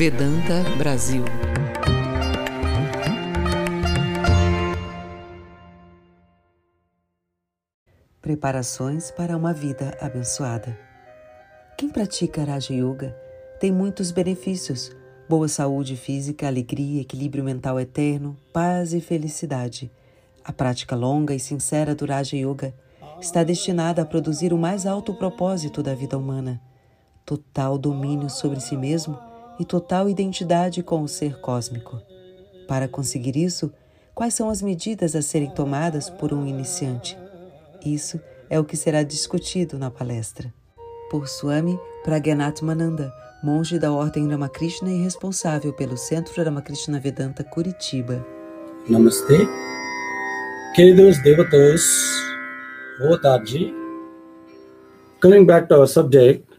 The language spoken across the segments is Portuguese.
Vedanta Brasil. Preparações para uma vida abençoada. Quem pratica Raja Yoga tem muitos benefícios: boa saúde física, alegria, equilíbrio mental eterno, paz e felicidade. A prática longa e sincera do Raja Yoga está destinada a produzir o mais alto propósito da vida humana: total domínio sobre si mesmo e total identidade com o ser cósmico. Para conseguir isso, quais são as medidas a serem tomadas por um iniciante? Isso é o que será discutido na palestra. Por Swami Pragyanat Mananda, monge da Ordem Ramakrishna e responsável pelo Centro Ramakrishna Vedanta Curitiba. Namaste. Queridos devotos, boa tarde. Coming back to our subject,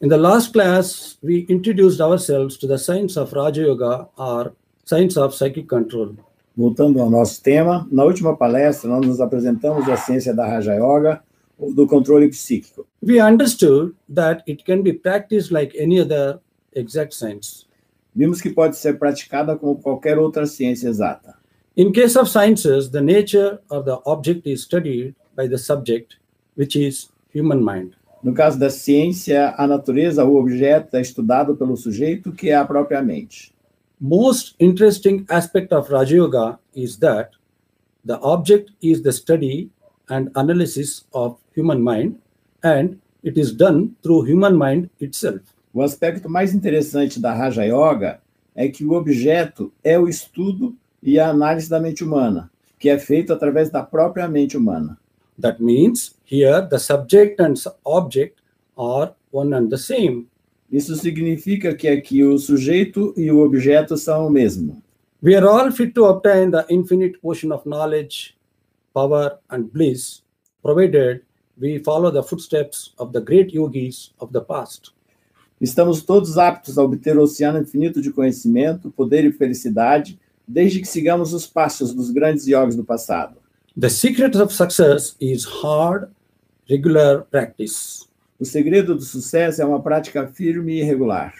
in the last class, we introduced ourselves to the science of Raja Yoga or science of psychic control. Voltando ao nosso tema, na última palestra nós nos apresentamos a ciência da Raja Yoga, ou do controle psíquico. We understood that it can be practiced like any other exact science. Vimos que pode ser praticada como qualquer outra ciência exata. In case of sciences, the nature of the object is studied by the subject, which is human mind. No caso da ciência, a natureza, o objeto, é estudado pelo sujeito, que é a própria mente. Most interesting aspect of Raja Yoga is that the object is the study and analysis of human mind, and it is done through human mind itself. O aspecto mais interessante da Raja Yoga é que o objeto é o estudo e a análise da mente humana, que é feito através da própria mente humana. That means here the subject and object are one and the same. Isso significa que aqui o sujeito e o objeto são o mesmo. We are all fit to obtain the infinite ocean of knowledge, power, and bliss, provided we follow the footsteps of the great yogis of the past. Estamos todos aptos a obter o oceano infinito de conhecimento, poder e felicidade, desde que sigamos os passos dos grandes yogis do passado. The secret of success is hard, regular practice. O segredo do sucesso é uma prática firme e regular.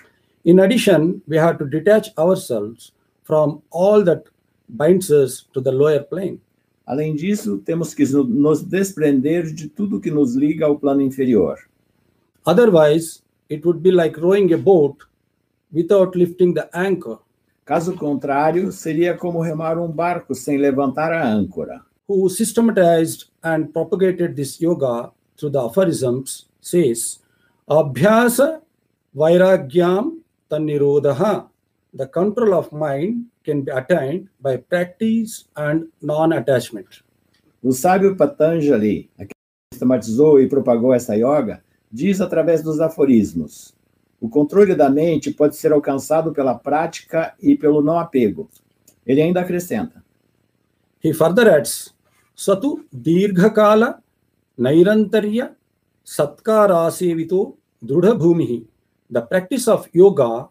In addition, we have to detach ourselves from all that binds us to the lower plane. Além disso, temos que nos desprender de tudo que nos liga ao plano inferior. Otherwise, it would be like rowing a boat without lifting the anchor. Caso contrário, seria como remar um barco sem levantar a âncora. Who systematized and propagated this yoga through the aphorisms says, Abhyasa Vairagyam Tanirodha. The control of mind can be attained by practice and non-attachment. O sábio Patanjali, que sistematizou e propagou essa yoga, diz através dos aforismos: o controle da mente pode ser alcançado pela prática e pelo não apego. Ele ainda acrescenta: He further adds, Satu Dirghakala Satkarasevito Drudha Bhumihi. The practice of yoga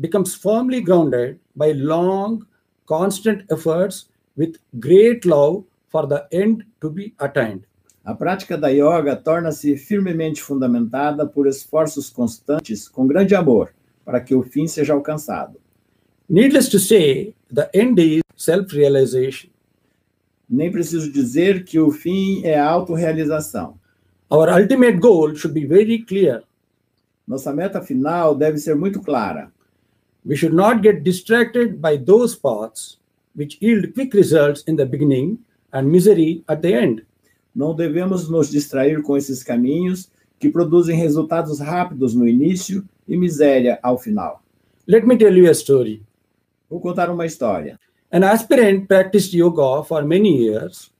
becomes firmly grounded by long, constant efforts with great love for the end to be attained. A prática da yoga torna-se firmemente fundamentada por esforços constantes com grande amor para que o fim seja alcançado. Needless to say, the end is self-realization. Nem preciso dizer que o fim é a autorrealização. Our ultimate goal should be very clear. Nossa meta final deve ser muito clara. We should not get distracted by those paths which yield quick results in the beginning and misery at the end. Não devemos nos distrair com esses caminhos que produzem resultados rápidos no início e miséria ao final. Let me tell you a story. Vou contar uma história. An aspirant practiced yoga for many years,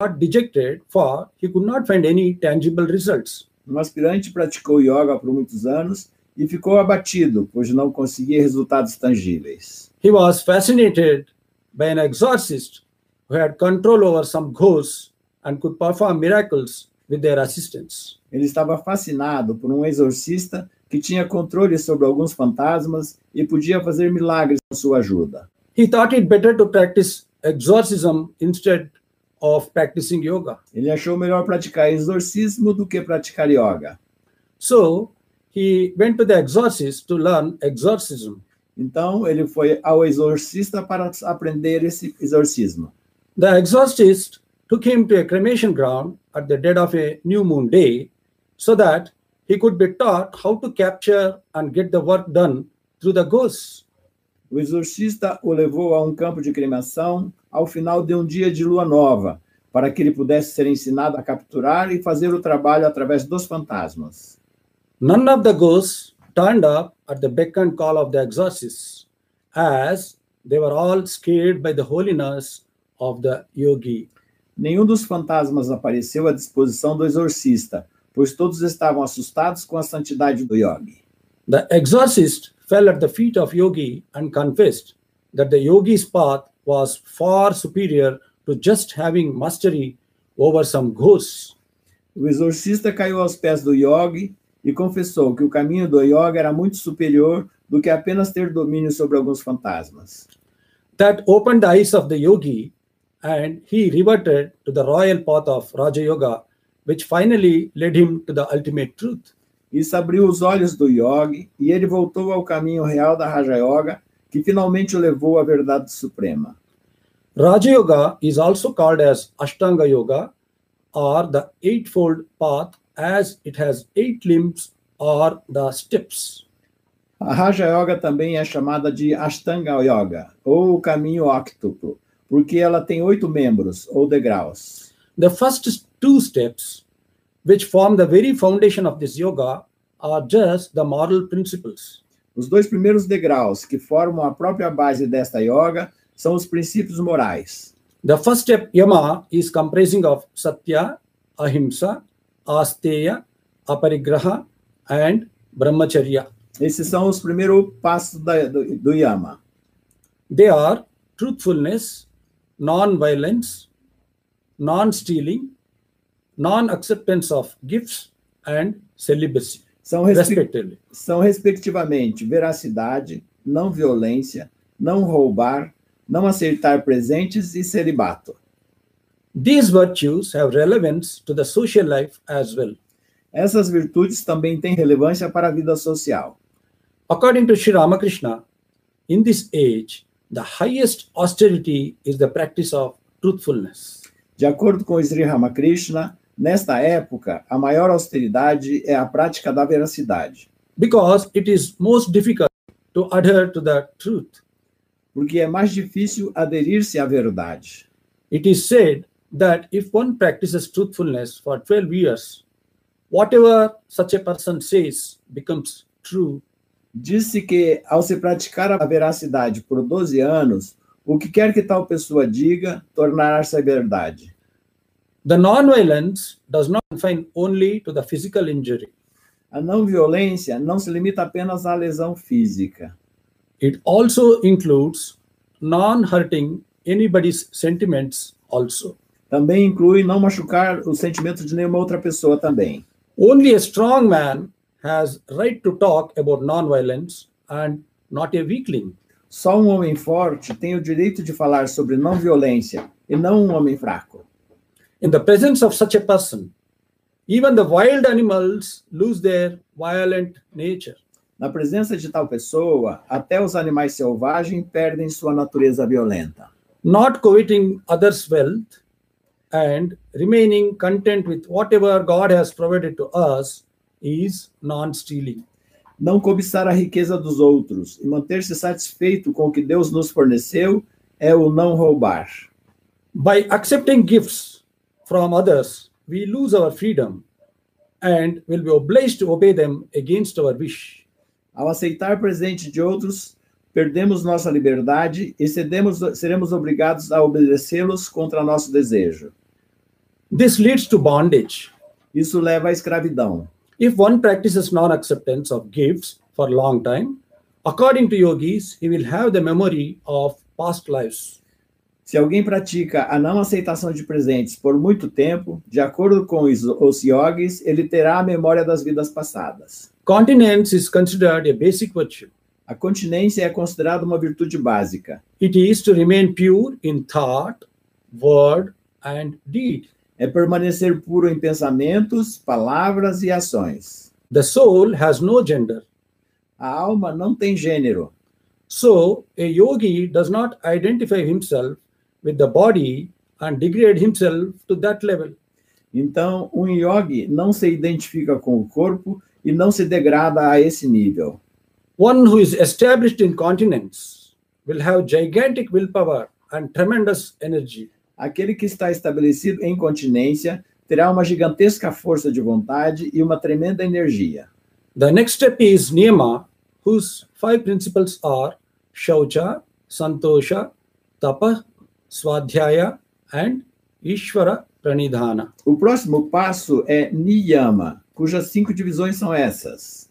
got dejected for he could not find any tangible results. Um aspirante praticou yoga por muitos anos e ficou abatido, pois não conseguia resultados tangíveis. He was fascinated by an exorcist who had control over some ghosts and could perform miracles with their assistance. Ele estava fascinado por um exorcista que tinha controle sobre alguns fantasmas e podia fazer milagres com sua ajuda. He thought it better to practice exorcism instead of practicing yoga. Ele achou melhor praticar exorcismo do que praticar yoga. So he went to the exorcist to learn exorcism. Então ele foi ao exorcista para aprender esse exorcismo. The exorcist took him to a cremation ground at the dead of a new moon day so that he could be taught how to capture and get the work done through the ghosts. O exorcista o levou a um campo de cremação ao final de um dia de lua nova, para que ele pudesse ser ensinado a capturar e fazer o trabalho através dos fantasmas. None of the ghosts turned up at the beck and call of the exorcists, as they were all scared by the holiness of the yogi. Nenhum dos fantasmas apareceu à disposição do exorcista, pois todos estavam assustados com a santidade do yogi. The exorcist fell at the feet of Yogi and confessed that the yogi's path was far superior to just having mastery over some ghosts. O exorcista caiu aos pés do yogi e confessou que o caminho do yoga era muito superior do que apenas ter domínio sobre alguns fantasmas. That opened the eyes of the yogi and he reverted to the royal path of Raja Yoga, which finally led him to the ultimate truth. Isso abriu os olhos do yogi e ele voltou ao caminho real da Raja Yoga, que finalmente o levou à verdade suprema. Raja Yoga is also called as Ashtanga Yoga or the Eightfold Path as it has eight limbs or the steps. A Raja Yoga também é chamada de Ashtanga Yoga, ou o caminho octuplo, porque ela tem oito membros, ou degraus. The first two steps, which form the very foundation of this yoga, are just the moral principles. Os dois primeiros degraus, que formam a própria base desta yoga, são os princípios morais. The first step, Yama, is comprising of Satya, Ahimsa, Asteya, Aparigraha, and Brahmacharya. Esses são os primeiros passos da- do, do Yama. They are truthfulness, non-violence, non-stealing, non-acceptance of gifts, and celibacy, São, respe- respectively. são respectivamente veracidade, não violência, não roubar, não aceitar presentes e celibato. These virtues have relevance to the social life as well. Essas virtudes também têm relevância para a vida social. According to Sri Ramakrishna, in this age, the highest austerity is the practice of truthfulness. De acordo com Sri Ramakrishna, nesta época, a maior austeridade é a prática da veracidade, because it is most difficult to adhere to the truth. porque é mais difícil aderir-se à verdade. It is said that if one practices truthfulness for 12 years, whatever such a person says becomes true. Disse que, ao se praticar a veracidade por 12 anos, o que quer que tal pessoa diga tornará-se verdade. The non-violence does not confine only to the physical injury. A não violência não se limita apenas à lesão física. It also includes non-hurting anybody's sentiments also. Também inclui não machucar os sentimentos de nenhuma outra pessoa também. Only a strong man has right to talk about non-violence and not a weakling. Só um homem forte tem o direito de falar sobre não violência e não um homem fraco. In the presence of such a person, even the wild animals lose their violent nature. Na presença de tal pessoa, até os animais selvagens perdem sua natureza violenta. Not coveting others' wealth and remaining content with whatever God has provided to us is non stealing. Não cobiçar a riqueza dos outros e manter-se satisfeito com o que Deus nos forneceu é o não roubar. By accepting gifts from others, we lose our freedom and will be obliged to obey them against our wish. Ao aceitar presente de outros, perdemos nossa liberdade e cedemos, seremos obrigados a obedecê-los contra nosso desejo. This leads to bondage. Isso leva à escravidão. If one practices non acceptance of gifts for a long time, according to yogis, he will have the memory of past lives. Se alguém pratica a não aceitação de presentes por muito tempo, de acordo com os, yogis, ele terá a memória das vidas passadas. Continence is considered a basic virtue. A continência é considerada uma virtude básica. It is to remain pure in thought, word, and deed. É permanecer puro em pensamentos, palavras e ações. The soul has no gender. A alma não tem gênero. So, a yogi does not identify himself with the body and degrade himself to that level. Então, um yogi não se identifica com o corpo e não se degrada a esse nível. One who is established in continence will have gigantic willpower and tremendous energy. Aquele que está estabelecido em continência terá uma gigantesca força de vontade e uma tremenda energia. The next step is niyama, whose five principles are shaucha, santosha, tapa, swadhyaya, and ishvara pranidhana. O próximo passo é niyama, cujas cinco divisões são essas.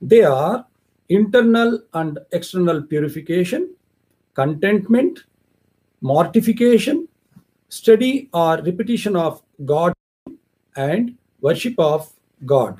They are internal and external purification, contentment, mortification, study or repetition of God, and worship of God.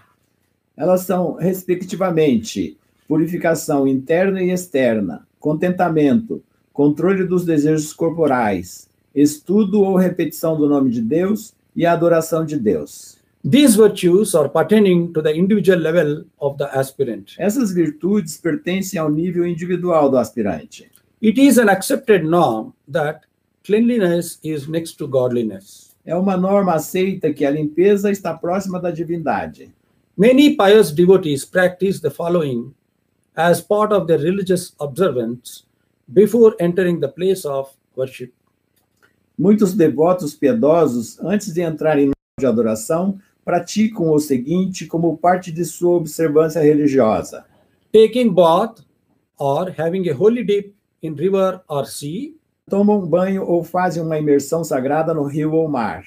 Elas são, respectivamente, purificação interna e externa, contentamento, controle dos desejos corporais, estudo ou repetição do nome de Deus e adoração de Deus. These virtues are pertaining to the individual level of the aspirant. Essas virtudes pertencem ao nível individual do aspirante. It is an accepted norm that cleanliness is next to godliness. É uma norma aceita que a limpeza está próxima da divindade. Many pious devotees practice the following as part of their religious observance before entering the place of worship. Muitos devotos piedosos, antes de entrarem no de adoração, praticam o seguinte como parte de sua observância religiosa: Taking bath or having a holy dip in river or sea, tomam banho ou fazem uma imersão sagrada no rio ou mar,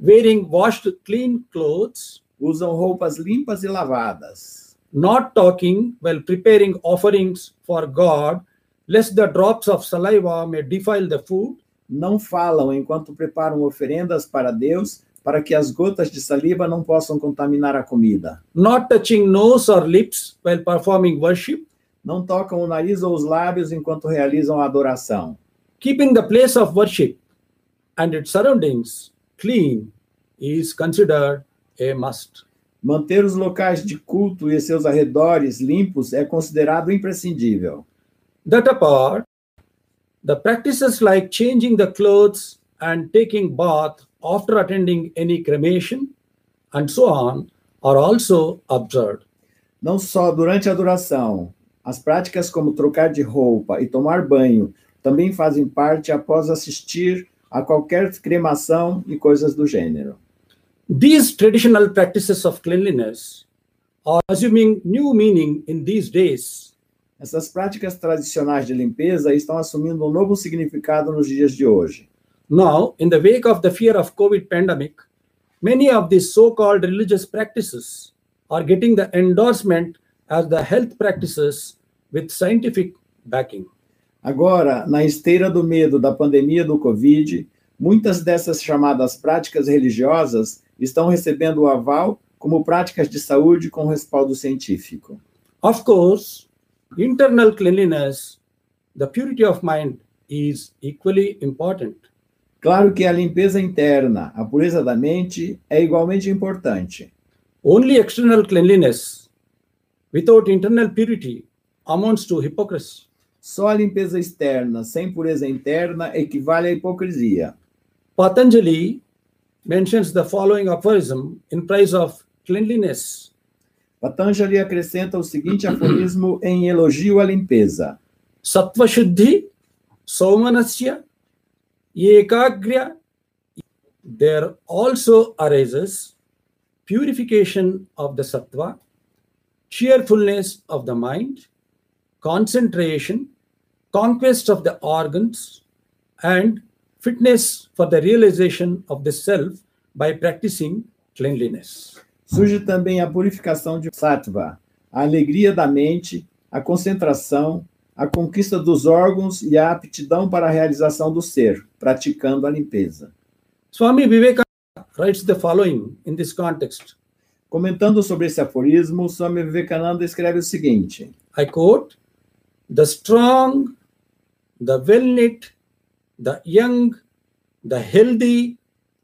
wearing washed clean clothes, usam roupas limpas e lavadas, not talking while preparing offerings for God, lest the drops of saliva may defile the food, não falam enquanto preparam oferendas para Deus, para que as gotas de saliva não possam contaminar a comida. not touching nose or lips while performing worship, Não tocam o nariz ou os lábios enquanto realizam a adoração. keeping the place of worship and its surroundings clean is considered a must. Manter os locais de culto e seus arredores limpos é considerado imprescindível. That apart, the practices like changing the clothes and taking bath after attending any cremation and so on are also observed. Não só durante a adoração, as práticas como trocar de roupa e tomar banho também fazem parte após assistir a qualquer cremação e coisas do gênero. These traditional practices of cleanliness are assuming new meaning in these days Essas práticas tradicionais de limpeza estão assumindo um novo significado nos dias de hoje. Now, in the wake of the fear of COVID pandemic, many of these so-called religious practices are getting the endorsement as the health practices with scientific backing. Agora, na esteira do medo da pandemia do Covid, muitas dessas chamadas práticas religiosas estão recebendo o aval como práticas de saúde com respaldo científico. Of course, internal cleanliness, the purity of mind is equally important. Claro que a limpeza interna, a pureza da mente, é igualmente importante. Only external cleanliness without internal purity amounts to hypocrisy. Só a limpeza externa sem pureza interna equivale à hipocrisia. Patanjali mentions the following aphorism in praise of cleanliness. Patanjali acrescenta o seguinte aforismo em elogio à limpeza: Sattva Shuddhi Saumanasya Ekagrya. There also arises purification of the sattva, cheerfulness of the mind, concentration, conquest of the organs, and fitness for the realization of the self by practicing cleanliness. Surge também a purificação de sattva, a alegria da mente, a concentração, a conquista dos órgãos e a aptidão para a realização do ser, praticando a limpeza. Swami Vivekananda writes the following in this context. Comentando sobre esse aforismo, Swami Vivekananda escreve o seguinte: I quote, the strong, the well knit, the young, the healthy,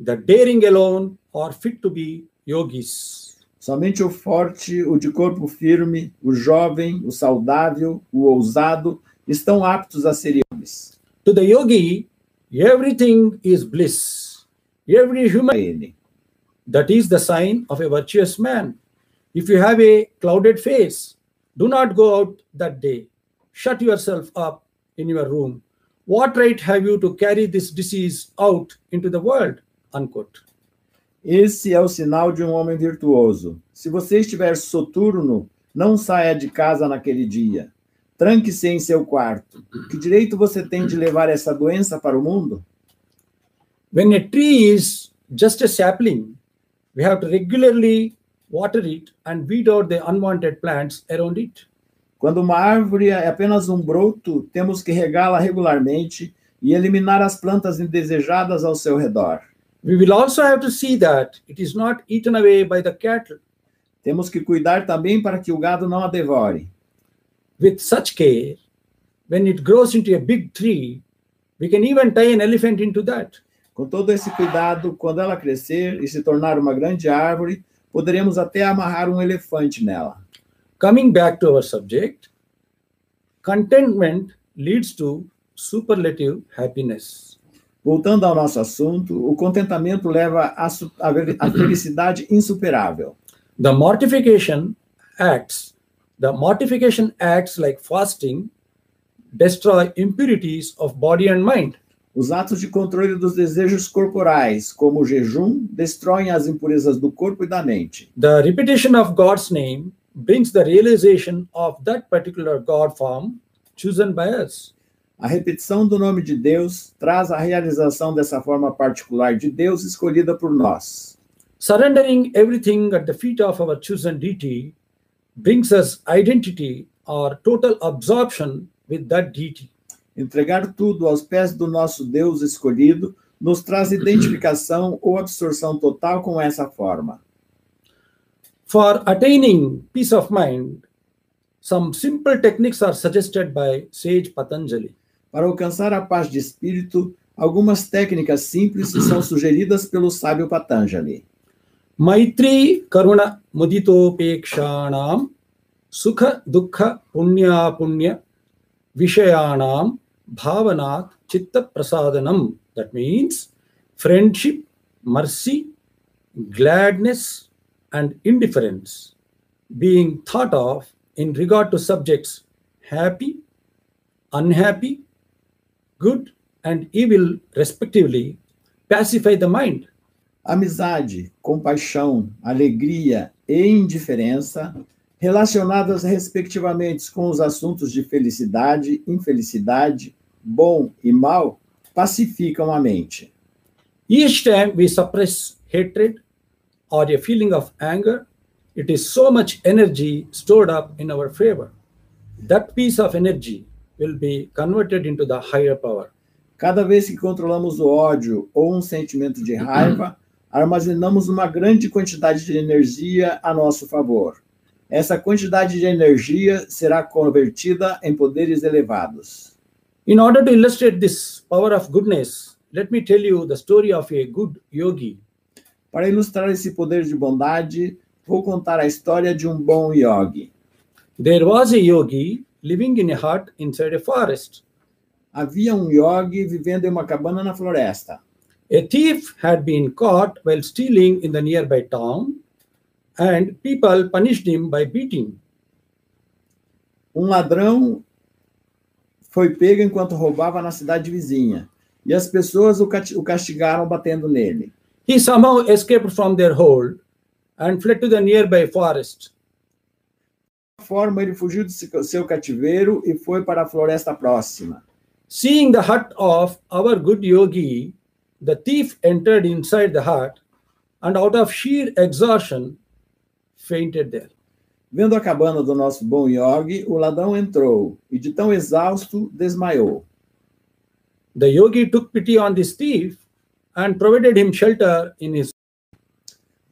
the daring alone are fit to be yogis. Somente o forte, o de corpo firme, o jovem, o saudável, o ousado estão aptos a ser yogis. To the yogi, everything is bliss. Every human, ele. that is the sign of a virtuous man. If you have a clouded face, do not go out that day. Shut yourself up in your room. What right have you to carry this disease out into the world? Unquote. Esse é o sinal de um homem virtuoso. Se você estiver soturno, não saia de casa naquele dia. Tranque-se em seu quarto. Que direito você tem de levar essa doença para o mundo? When a tree is just a sapling, we have to regularly water it and weed out the unwanted plants around it. Quando uma árvore é apenas um broto, temos que regá-la regularmente e eliminar as plantas indesejadas ao seu redor. We will also have to see that it is not eaten away by the cattle. Temos que cuidar também para que o gado não a devore. With such care, when it grows into a big tree, we can even tie an elephant into that. Com todo esse cuidado, quando ela crescer e se tornar uma grande árvore, poderemos até amarrar um elefante nela. Coming back to our subject, contentment leads to superlative happiness. Voltando ao nosso assunto, o contentamento leva à à felicidade insuperável. The mortification acts, the mortification acts like fasting, destroy impurities of body and mind. Os atos de controle dos desejos corporais, como o jejum, destroem as impurezas do corpo e da mente. The repetition of God's name brings the realization of that particular God form chosen by us. A repetição do nome de Deus traz a realização dessa forma particular de Deus escolhida por nós. Surrendering everything at the feet of our chosen deity brings us identity or total absorption with that deity. Entregar tudo aos pés do nosso Deus escolhido nos traz identificação ou absorção total com essa forma. For attaining peace of mind, some simple techniques are suggested by sage Patanjali. Para alcançar a paz de espírito, algumas técnicas simples são sugeridas pelo sábio Patanjali. Maitri Karuna Muditopekshanam Sukha Dukha Punya Punya Vishayanam Bhavanat Chitta Prasadanam. That means friendship, mercy, gladness, and indifference being thought of in regard to subjects happy, unhappy, good, and evil, respectively, pacify the mind. Amizade, compaixão, alegria e indiferença, relacionadas respectivamente com os assuntos de felicidade, infelicidade, bom e mal, pacificam a mente. Each time we suppress hatred or a feeling of anger, it is so much energy stored up in our favor. That piece of energy will be converted into the higher power. Cada vez que controlamos o ódio ou um sentimento de raiva, armazenamos uma grande quantidade de energia a nosso favor. Essa quantidade de energia será convertida em poderes elevados. In order to illustrate this power of goodness, let me tell you the story of a good yogi. Para ilustrar esse poder de bondade, vou contar a história de um bom yogi. There was a yogi living in a hut inside a forest. Havia um yogi vivendo em uma cabana na floresta. A thief had been caught while stealing in the nearby town, and people punished him by beating. Um ladrão foi pego enquanto roubava na cidade vizinha, e as pessoas o castigaram batendo nele. He somehow escaped from their hold and fled to the nearby forest. Forma, ele fugiu de seu cativeiro e foi para a floresta próxima. Seeing the hut of our good yogi, the thief entered inside the hut and, out of sheer exhaustion, fainted there. Vendo a cabana do nosso bom yogi, o ladrão entrou e, de tão exausto, desmaiou. The yogi took pity on this thief and provided him shelter in his.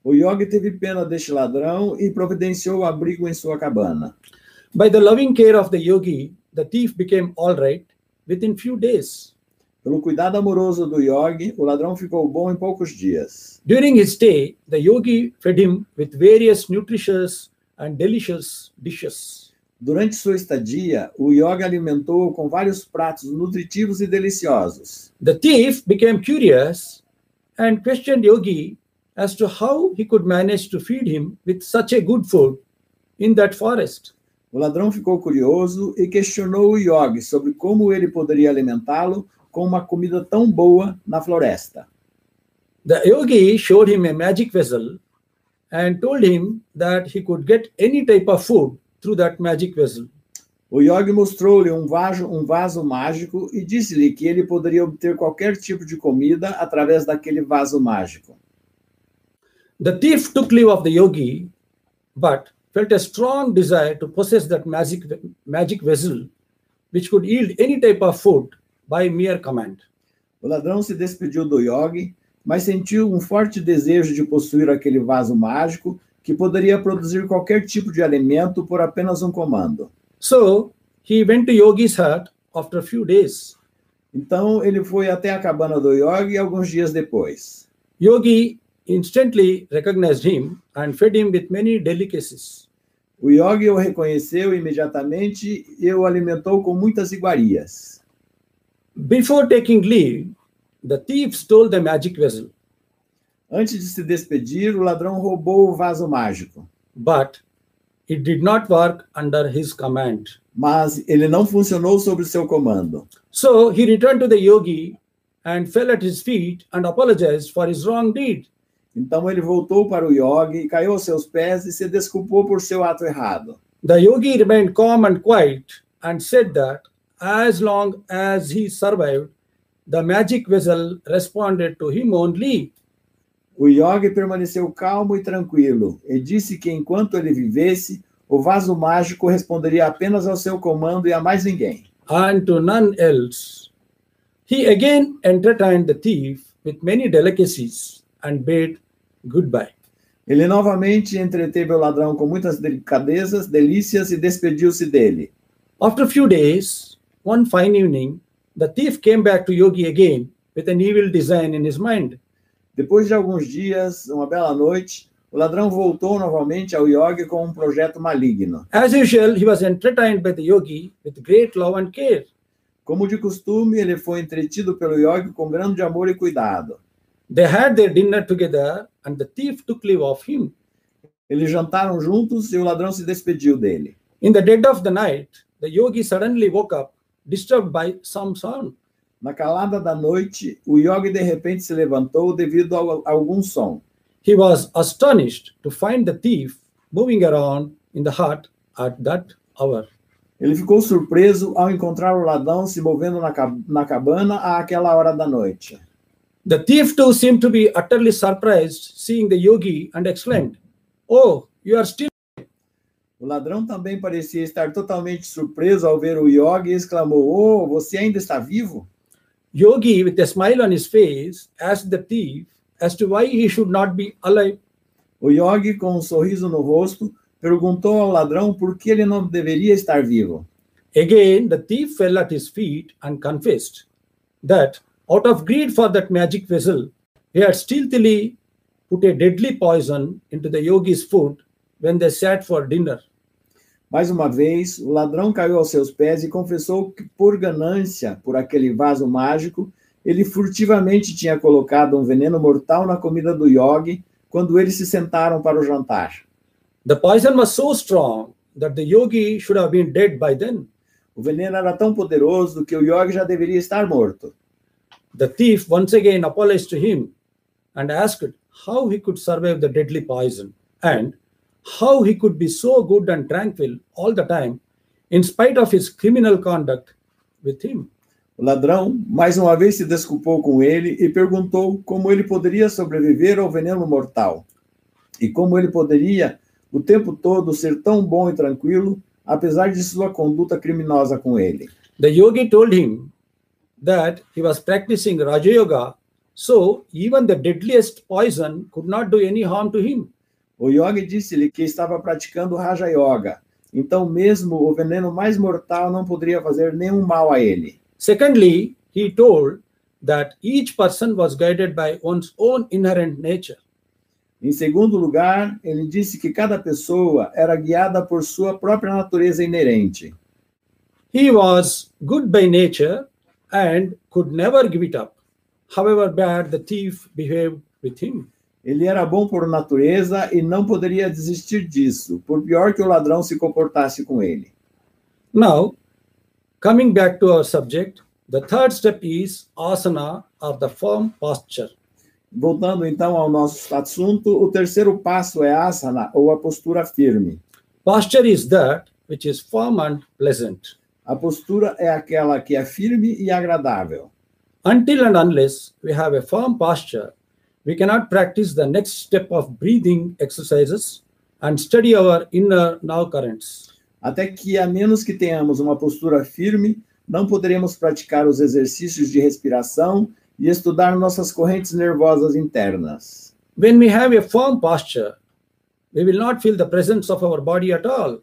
O yogi teve pena deste ladrão e providenciou abrigo em sua cabana. By the loving care of the yogi, the thief became all right within few days. Pelo cuidado amoroso do yogi, o ladrão ficou bom em poucos dias. During his stay, the yogi fed him with various nutritious and delicious dishes. Durante sua estadia, o yogi alimentou-o com vários pratos nutritivos e deliciosos. The thief became curious and questioned Yogi as to how he could manage to feed him with such a good food in that forest. O ladrão ficou curioso e questionou o yogi sobre como ele poderia alimentá-lo com uma comida tão boa na floresta. The yogi showed him a magic vessel and told him that he could get any type of food through that magic vessel. O yogi mostrou-lhe um vaso, um vaso mágico e disse-lhe que ele poderia obter qualquer tipo de comida através daquele vaso mágico. The thief took leave of the yogi, but felt a strong desire to possess that magic, magic vessel, which could yield any type of food by mere command. O ladrão se despediu do yogi, mas sentiu um forte desejo de possuir aquele vaso mágico que poderia produzir qualquer tipo de alimento por apenas um comando. So he went to Yogi's hut after a few days. Então ele foi até a cabana do yogi alguns dias depois. Yogi instantly recognized him and fed him with many delicacies. O yogi o reconheceu imediatamente e o alimentou com muitas iguarias. Before taking leave, the thief stole the magic vessel, Antes de se despedir, o ladrão roubou o vaso mágico, but it did not work under his command. mas ele não funcionou sob seu comando. So he returned to the yogi and fell at his feet and apologized for his wrong deed. Então ele voltou para o yogi, caiu aos seus pés e se desculpou por seu ato errado. The yogi remained calm and quiet and said that as long as he survived, the magic vessel responded to him only. O yogi permaneceu calmo e tranquilo e disse que enquanto ele vivesse, o vaso mágico responderia apenas ao seu comando e a mais ninguém. and to none else. He again entertained the thief with many delicacies and bade goodbye. Ele novamente entreteve o ladrão com muitas delicadezas, delícias e despediu-se dele. After a few days, one fine evening, the thief came back to Yogi again with an evil design in his mind. Depois de alguns dias, uma bela noite, o ladrão voltou novamente ao yogi com um projeto maligno. As usual, he was entertained by the yogi with great love and care. Como de costume, ele foi entretido pelo yogi com grande amor e cuidado. They had their dinner together, and the thief took leave of him. Eles jantaram juntos e o ladrão se despediu dele. In the dead of the night, the yogi suddenly woke up, disturbed by some sound. Na calada da noite, o yogi de repente se levantou devido a algum som. He was astonished to find the thief moving around in the hut at that hour. Ele ficou surpreso ao encontrar o ladrão se movendo na, na cabana àquela hora da noite. The thief too seemed to be utterly surprised seeing the yogi and exclaimed, Oh, you are still. O ladrão também parecia estar totalmente surpreso ao ver o yogi e exclamou: Oh, você ainda está vivo? Yogi, with a smile on his face, asked the thief as to why he should not be alive. O yogi, com um sorriso no rosto, perguntou ao ladrão por que ele não deveria estar vivo. Again, the thief fell at his feet and confessed that, out of greed for that magic vessel, he had stealthily put a deadly poison into the yogi's food when they sat for dinner. Mais uma vez, o ladrão caiu aos seus pés e confessou que, por ganância por aquele vaso mágico, ele furtivamente tinha colocado um veneno mortal na comida do yogi quando eles se sentaram para o jantar. The poison was so strong that the yogi should have been dead by then. O veneno era tão poderoso que o yogi já deveria estar morto. The thief once again apologized to him and asked how he could survive the deadly poison and how he could be so good and tranquil all the time in spite of his criminal conduct with him. O ladrão, mais uma vez, se desculpou com ele e perguntou como ele poderia sobreviver ao veneno mortal e como ele poderia, o tempo todo, ser tão bom e tranquilo, apesar de sua conduta criminosa com ele. The yogi told him that he was practicing Raja Yoga, so even the deadliest poison could not do any harm to him. O yogi disse-lhe que estava praticando Raja Yoga, então mesmo o veneno mais mortal não poderia fazer nenhum mal a ele. Secondly, he told that each person was guided by one's own inherent nature. Em segundo lugar, ele disse que cada pessoa era guiada por sua própria natureza inerente. He was good by nature and could never give it up, however bad the thief behaved with him. Ele era bom por natureza e não poderia desistir disso, por pior que o ladrão se comportasse com ele. Now, coming back to our subject, the third step is asana or the firm posture. Voltando então ao nosso assunto, o terceiro passo é asana, ou a postura firme. Posture is that which is firm and pleasant. A postura é aquela que é firme e agradável. Until and unless we have a firm posture, we cannot practice the next step of breathing exercises and study our inner nerve currents. Até que, a menos que tenhamos uma postura firme, não poderemos praticar os exercícios de respiração e estudar nossas correntes nervosas internas. When we have a firm posture, we will not feel the presence of our body at all.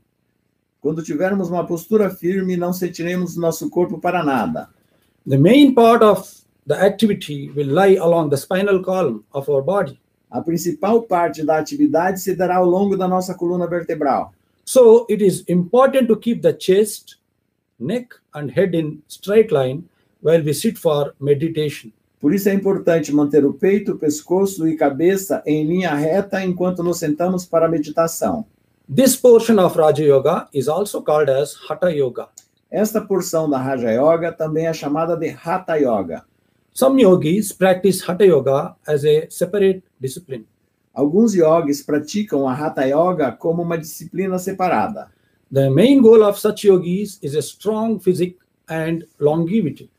Quando tivermos uma postura firme, não sentiremos nosso corpo para nada. The main part of the activity will lie along the spinal column of our body. A principal parte da atividade se dará ao longo da nossa coluna vertebral. So it is important to keep the chest, neck, and head in straight line while we sit for meditation. Por isso é importante manter o peito, pescoço e cabeça em linha reta enquanto nos sentamos para a meditação. This portion of Raja Yoga is also called as Hatha Yoga. Esta porção da Raja Yoga também é chamada de Hatha Yoga. Some yogis practice Hatha Yoga as a separate discipline. Alguns yogis praticam a Hatha Yoga como uma disciplina separada. The main goal of such yogis is a strong physique and longevity.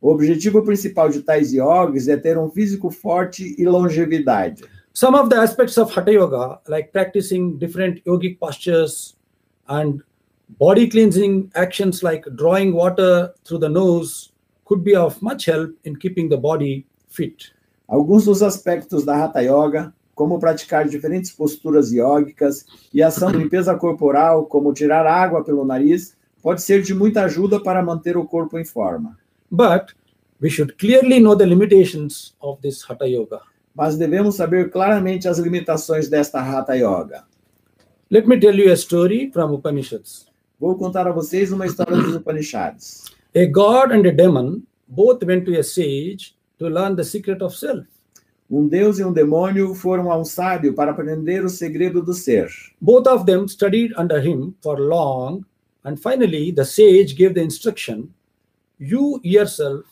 O objetivo principal de tais yogis é ter um físico forte e longevidade. Some of the aspects of Hatha Yoga, like practicing different yogic postures and body cleansing actions like drawing water through the nose, could be of much help in keeping the body fit. Alguns dos aspectos da Hatha Yoga, como praticar diferentes posturas yógicas e ação de limpeza corporal, como tirar água pelo nariz, pode ser de muita ajuda para manter o corpo em forma. But we should clearly know the limitations of this Hatha Yoga. Mas devemos saber claramente as limitações desta Hatha Yoga. Let me tell you a story from Upanishads. Vou contar a vocês uma história dos Upanishads. A god and a demon both went to a sage to learn the secret of self. Um deus e um demônio foram a um sábio para aprender o segredo do ser. Both of them studied under him for long, and finally, the sage gave the instruction You yourself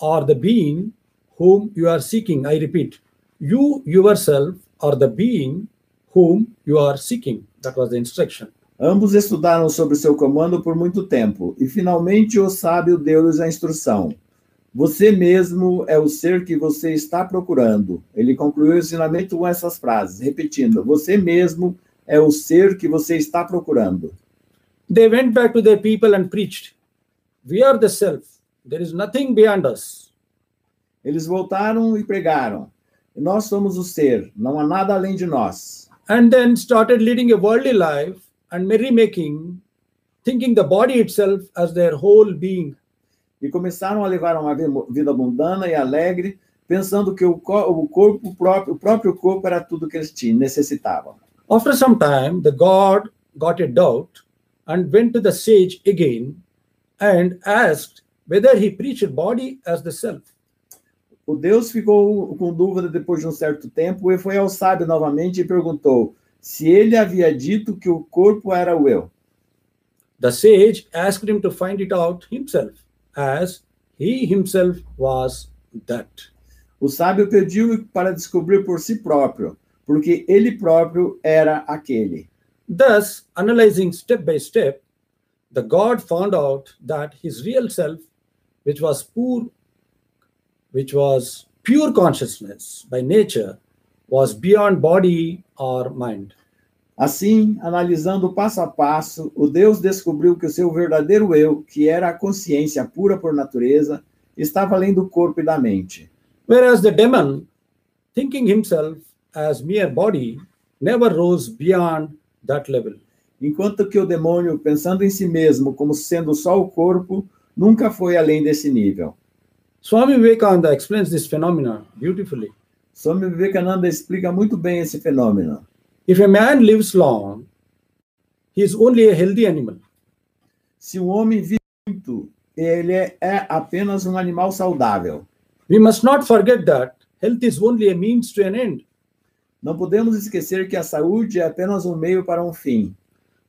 are the being whom you are seeking. I repeat, you yourself are the being whom you are seeking. That was the instruction. Ambos estudaram sobre seu comando por muito tempo, e finalmente o sábio deu-lhes a instrução. Você mesmo é o ser que você está procurando. Ele concluiu o ensinamento com essas frases, repetindo: Você mesmo é o ser que você está procurando. They went back to their people and preached, We are the self. There is nothing beyond us. Eles voltaram e pregaram: Nós somos o ser, não há nada além de nós. And then started leading a worldly life and merrymaking, thinking the body itself as their whole being. E começaram a levar uma vi- vida mundana e alegre, pensando que o corpo próprio, o próprio corpo era tudo que eles tinham, necessitavam. After some time, the god got a doubt and went to the sage again and asked whether he preached body as the self. O Deus ficou com dúvida depois de um certo tempo e foi ao sábio novamente e perguntou se ele havia dito que o corpo era o eu. The sage asked him to find it out himself, as he himself was that. O sábio pediu para descobrir por si próprio, porque ele próprio era aquele. Thus, analyzing step by step, the god found out that his real self, which was poor, which was pure consciousness by nature, was beyond body or mind. Assim, analisando passo a passo, o Deus descobriu que o seu verdadeiro eu, que era a consciência pura por natureza, estava além do corpo e da mente. Whereas the demon, thinking himself as mere body, never rose beyond that level. Enquanto que o demônio, pensando em si mesmo como sendo só o corpo, nunca foi além desse nível. Swami Vivekananda explains this phenomenon beautifully. Swami Vivekananda explica muito bem esse fenômeno. If a man lives long, he is only a healthy animal. Se o homem vive muito, ele é é apenas um animal saudável. We must not forget that health is only a means to an end. Não podemos esquecer que a saúde é apenas um meio para um fim.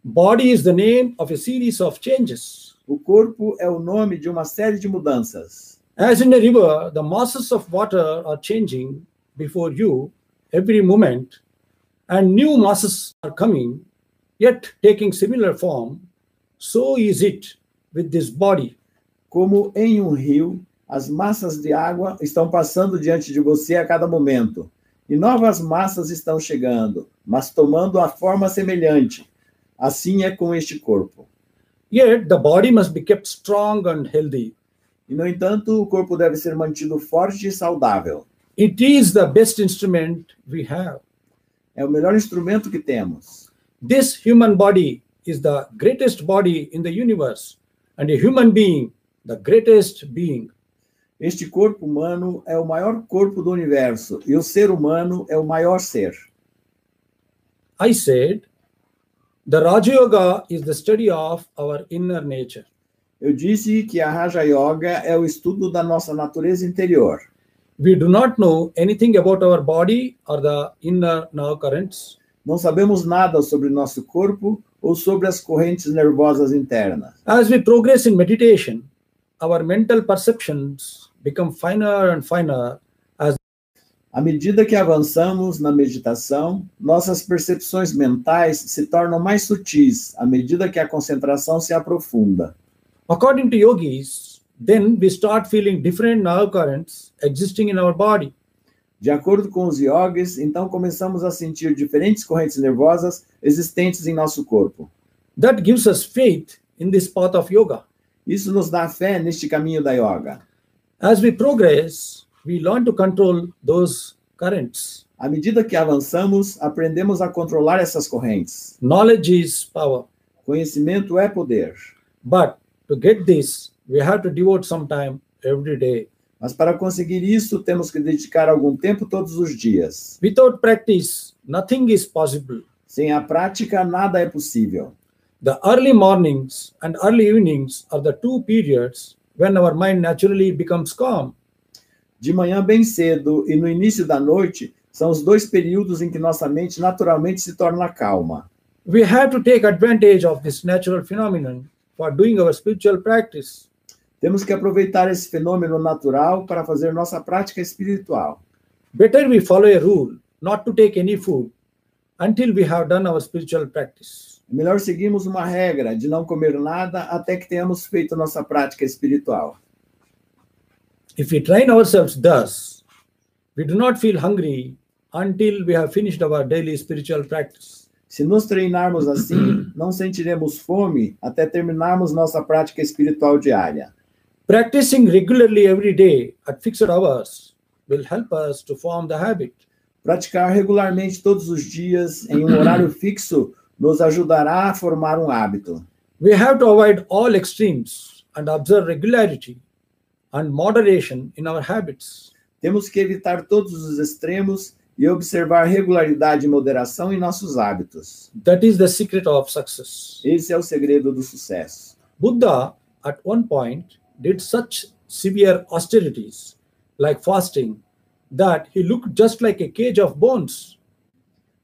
Body is the name of a series of changes. O corpo é o nome de uma série de mudanças. As in a river, the masses of water are changing before you every moment, and new masses are coming, yet taking similar form. So is it with this body. Como em um rio, as massas de água estão passando diante de você a cada momento, e novas massas estão chegando, mas tomando a forma semelhante. Assim é com este corpo. Yet the body must be kept strong and healthy. E, no entanto, o corpo deve ser mantido forte e saudável. It is the best instrument we have. É o melhor instrumento que temos. This human body is the greatest body in the universe, and a human being, the greatest being. Este corpo humano é o maior corpo do universo e o ser humano é o maior ser. I said, the Raja Yoga is the study of our inner nature. Eu disse que a Raja Yoga é o estudo da nossa natureza interior. We do not know anything about our body or the inner nerve currents. Não sabemos nada sobre nosso corpo ou sobre as correntes nervosas internas. As we progress in meditation, our mental perceptions become finer and finer À medida que avançamos na meditação, nossas percepções mentais se tornam mais sutis à medida que a concentração se aprofunda. According to yogis, then we start feeling different nerve currents existing in our body. De acordo com os yogis, então começamos a sentir diferentes correntes nervosas existentes em nosso corpo. That gives us faith in this path of yoga. Isso nos dá fé neste caminho da yoga. As we progress, we learn to control those currents. À medida que avançamos, aprendemos a controlar essas correntes. Knowledge is power. Conhecimento é poder. But to get this, we have to devote some time every day. Mas para conseguir isso, temos que dedicar algum tempo todos os dias. Without practice, nothing is possible. Sem a prática, nada é possível. The early mornings and early evenings are the two periods when our mind naturally becomes calm. De manhã bem cedo e no início da noite são os dois períodos em que nossa mente naturalmente se torna calma. We have to take advantage of this natural phenomenon for doing our spiritual practice. Temos que aproveitar esse fenômeno natural para fazer nossa prática espiritual. Better we follow a rule not to take any food until we have done our spiritual practice. É melhor seguirmos uma regra de não comer nada até que tenhamos feito nossa prática espiritual. If we train ourselves thus, we do not feel hungry until we have finished our daily spiritual practice. Se nos treinarmos assim, não sentiremos fome até terminarmos nossa prática espiritual diária. Practicing regularly every day at fixed hours will help us to form the habit. Praticar regularmente todos os dias em um horário fixo nos ajudará a formar um hábito. We have to avoid all extremes and observe regularity and moderation in our habits. Temos que evitar todos os extremos e observar regularidade e moderação em nossos hábitos. That is the secret of success. Esse é o segredo do sucesso. Buddha, at one point, did such severe austerities, like fasting, that he looked just like a cage of bones.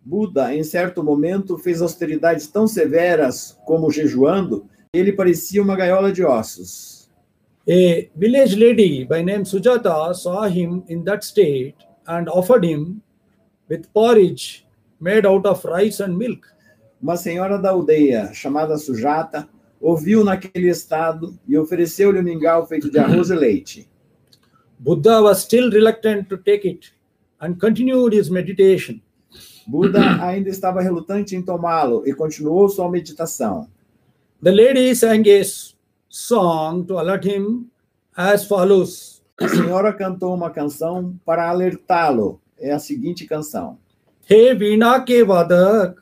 Buda, em certo momento, fez austeridades tão severas como jejuando, que ele parecia uma gaiola de ossos. A village lady by name Sujata saw him in that state and offered him with porridge made out of rice and milk. Uma senhora da aldeia, chamada Sujata, ouviu naquele estado e ofereceu-lhe um mingau feito de arroz e leite. Buddha was still reluctant to take it and continued his meditation. Buda ainda estava relutante em tomá-lo e continuou sua meditação. The lady sang a song to alert him as follows A senhora cantou uma canção para alertá-lo. é a seguinte canção. हे वीणा के वादक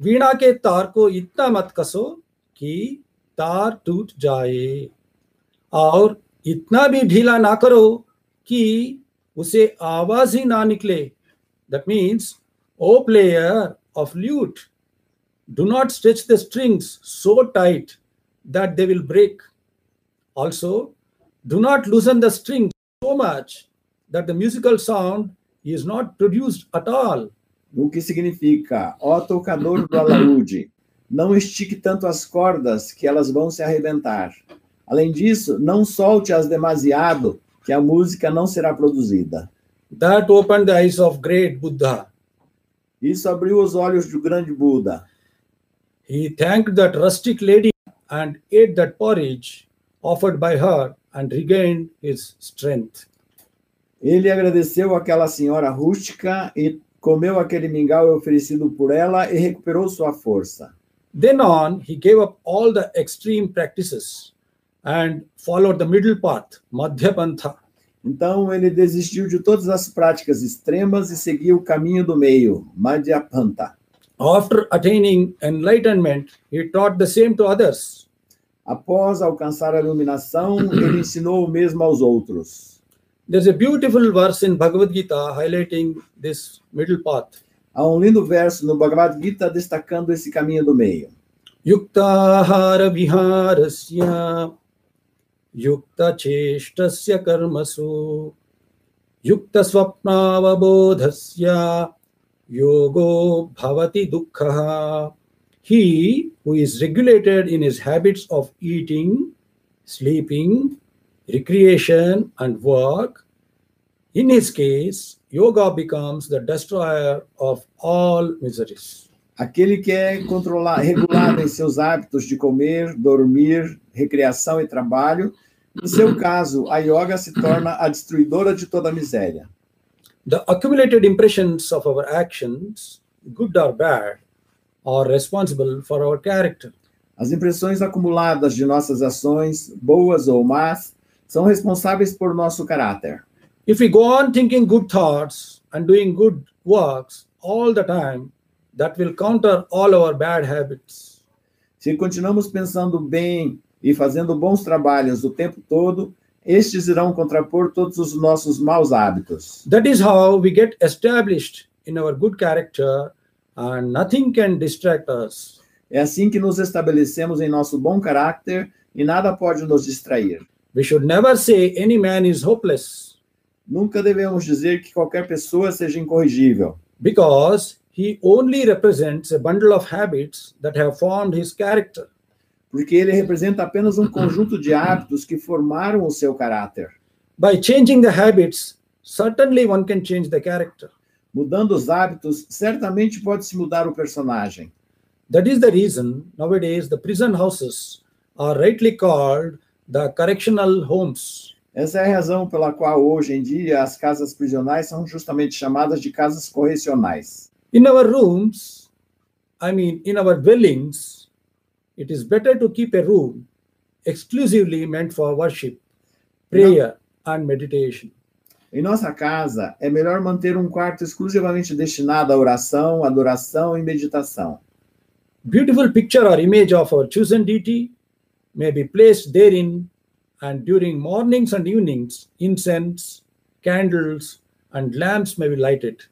वीणा के तार को इतना मत कसो कि तार टूट जाए और इतना भी ढीला ना करो कि उसे आवाज़ ही ना निकले। That means O player of lute do not stretch the strings so tight that they will break also do not loosen the string so much that the musical sound is not produced at all O que significa, ó tocador do alaúde, não estique tanto as cordas que elas vão se arrebentar. Além disso, não solte-as demasiado, que a música não será produzida. that opened the eyes of great buddha Isso abriu os olhos do grande Buda. he thanked that rustic lady and ate that porridge offered by her and regained his strength Ele agradeceu àquela senhora rústica e comeu aquele mingau oferecido por ela e recuperou sua força. Then on, he gave up all the extreme practices and followed the middle path, Madhyapantha. Então ele desistiu de todas as práticas extremas e seguiu o caminho do meio, Madhyapanta. After attaining enlightenment, he taught the same to others. Após alcançar a iluminação, ele ensinou o mesmo aos outros. There's a beautiful verse in Bhagavad Gita highlighting this middle path. Há um lindo verso no Bhagavad Gita destacando esse caminho do meio. Yuktahara viharasya yukta cheshtasya karmasu yukta swapnavabodhasya yogo bhavati dukkha. He who is regulated in his habits of eating, sleeping, recreation, and work, in his case, yoga becomes the destroyer of all miseries. Aquele que é controlar, regulado em seus hábitos de comer, dormir, recreação e trabalho, em seu caso, a yoga se torna a destruidora de toda a miséria. The accumulated impressions of our actions, good or bad, are responsible for our character. As impressões acumuladas de nossas ações, boas ou más, são responsáveis por nosso caráter. If we go on thinking good thoughts and doing good works all the time, that will counter all our bad habits. Se continuamos pensando bem e fazendo bons trabalhos o tempo todo, estes irão contrapor todos os nossos maus hábitos. That is how we get established in our good character, and nothing can distract us. É assim que nos estabelecemos em nosso bom caráter e nada pode nos distrair. We should never say any man is hopeless Nunca devemos dizer que qualquer pessoa seja incorrigível, because he only represents a bundle of habits that have formed his character. porque ele representa apenas um conjunto de hábitos que formaram o seu caráter. By changing the habits, certainly one can change the character. Mudando os hábitos, certamente pode-se mudar o personagem. That is the reason nowadays the prison houses are rightly called the correctional homes. Essa é a razão pela qual hoje em dia as casas prisionais são justamente chamadas de casas correcionais. In our rooms, I mean, in our dwellings, it is better to keep a room exclusively meant for worship, prayer, and meditation. Em nossa casa, é melhor manter um quarto exclusivamente destinado à oração, adoração e meditação. Beautiful picture or image of our chosen deity may be placed therein, and during mornings and evenings, incense, candles, and lamps may be lighted.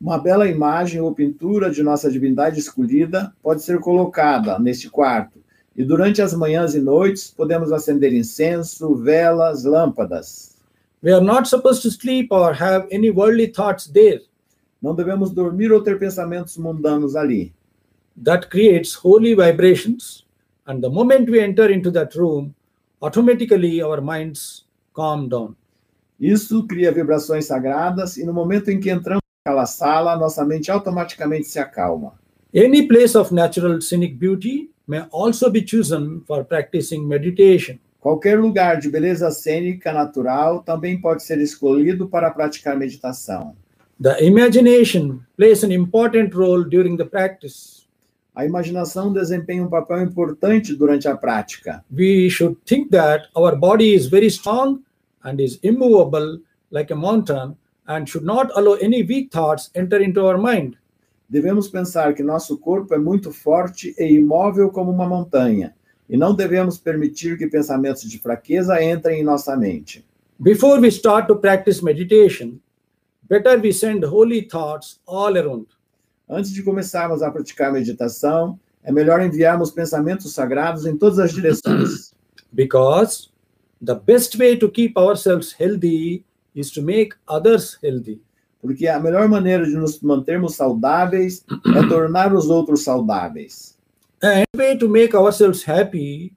Uma bela imagem ou pintura de nossa divindade escolhida pode ser colocada neste quarto, e durante as manhãs e noites podemos acender incenso, velas, lâmpadas. We are not supposed to sleep or have any worldly thoughts there. Não devemos dormir ou ter pensamentos mundanos ali. That creates holy vibrations, and the moment we enter into that room, automatically our minds calm down. Isso cria vibrações sagradas, e no momento em que entramos naquela sala, nossa mente automaticamente se acalma. Any place of natural scenic beauty may also be chosen for practicing meditation. Qualquer lugar de beleza cênica natural também pode ser escolhido para praticar meditação. The imagination plays an important role during the practice. A imaginação desempenha um papel importante durante a prática. We should think that our body is very strong and is immovable like a mountain and should not allow any weak thoughts enter into our mind. Devemos pensar que nosso corpo é muito forte e imóvel como uma montanha, e não devemos permitir que pensamentos de fraqueza entrem em nossa mente. Before we start to practice meditation, better we send holy thoughts all around. Antes de começarmos a praticar meditação, é melhor enviarmos pensamentos sagrados em todas as direções. Because the best way to keep ourselves healthy is to make others healthy. Porque a melhor maneira de nos mantermos saudáveis é tornar os outros saudáveis. And the way to make ourselves happy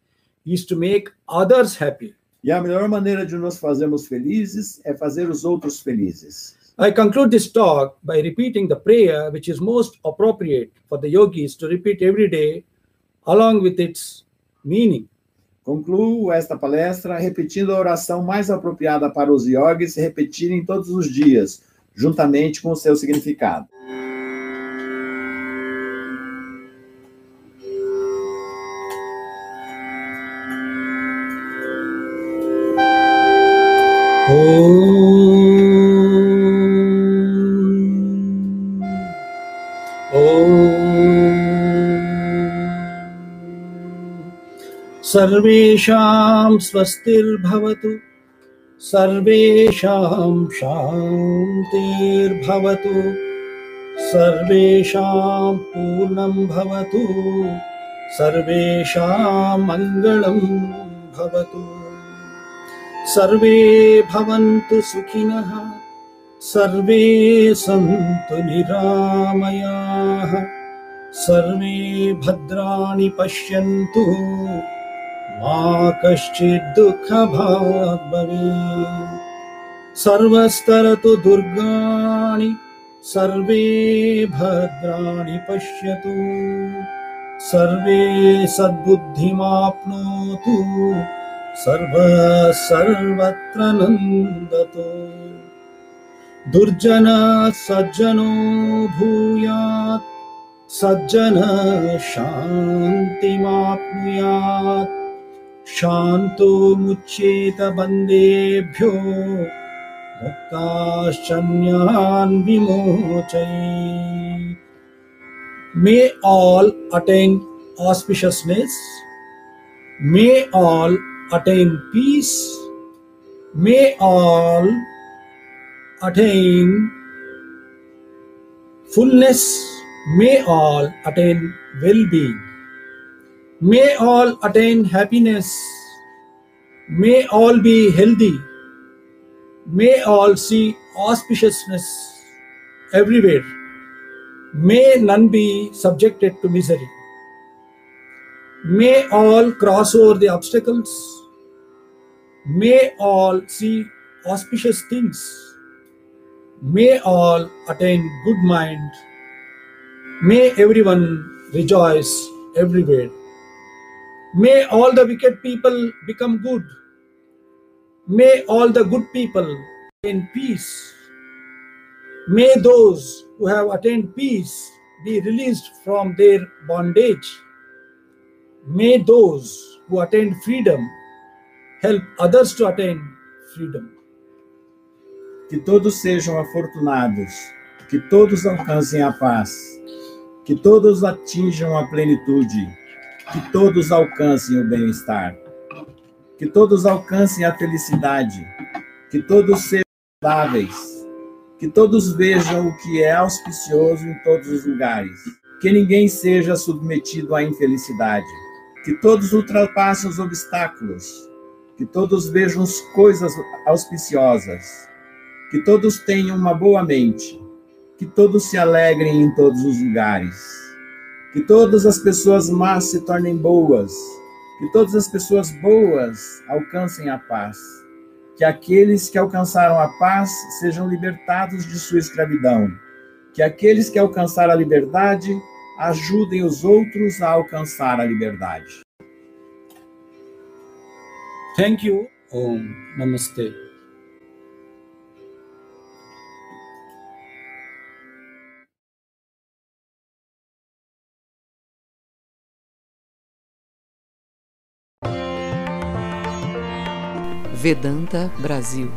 is to make others happy. E a melhor maneira de nos fazermos felizes é fazer os outros felizes. I conclude this talk by repeating the prayer which is most appropriate for the yogis to repeat every day along with its meaning. Concluo esta palestra repetindo a oração mais apropriada para os yogis repetirem todos os dias, juntamente com o seu significado. सर्वेषां स्वस्तिर्भवतु सर्वेषां शान्तिर्भवतु सर्वेषां पूर्णं भवतु सर्वेषां मङ्गलं भवतु। सर्वे भवन्तु सुखिनः सर्वे सन्तु निरामयाः सर्वे भद्राणि पश्यन्तु मा भवेत् सर्वस्तरतु दुर्गाणि सर्वे भद्राणि पश्यतु। सर्वे सद्बुद्धिमाप्नोतु। सर्व सर्वत्र नन्दतु। दुर्जन सज्जनो भूयात्। सज्जन शान्तिमाप्नुयात् शान्तो मुच्येत बन्देभ्यो मुक्ताश्चन्यान् विमोचये May all attain auspiciousness. May all attain peace. May all attain fullness. May all attain well being. May all attain happiness. May all be healthy. May all see auspiciousness everywhere. May none be subjected to misery. May all cross over the obstacles. May all see auspicious things. May all attain good mind. May everyone rejoice everywhere. May all the wicked people become good. May all the good people in peace. May those who have attained peace be released from their bondage. May those who attain freedom help others to attain freedom. Que todos sejam afortunados, que todos alcancem a paz, que todos atinjam a plenitude, que todos alcancem o bem-estar, que todos alcancem a felicidade, que todos sejam saudáveis, que todos vejam o que é auspicioso em todos os lugares, que ninguém seja submetido à infelicidade, que todos ultrapassem os obstáculos, que todos vejam as coisas auspiciosas, que todos tenham uma boa mente, que todos se alegrem em todos os lugares, que todas as pessoas más se tornem boas, que todas as pessoas boas alcancem a paz, que aqueles que alcançaram a paz sejam libertados de sua escravidão, que aqueles que alcançaram a liberdade ajudem os outros a alcançar a liberdade. Thank you. Namaste. Vedanta Brasil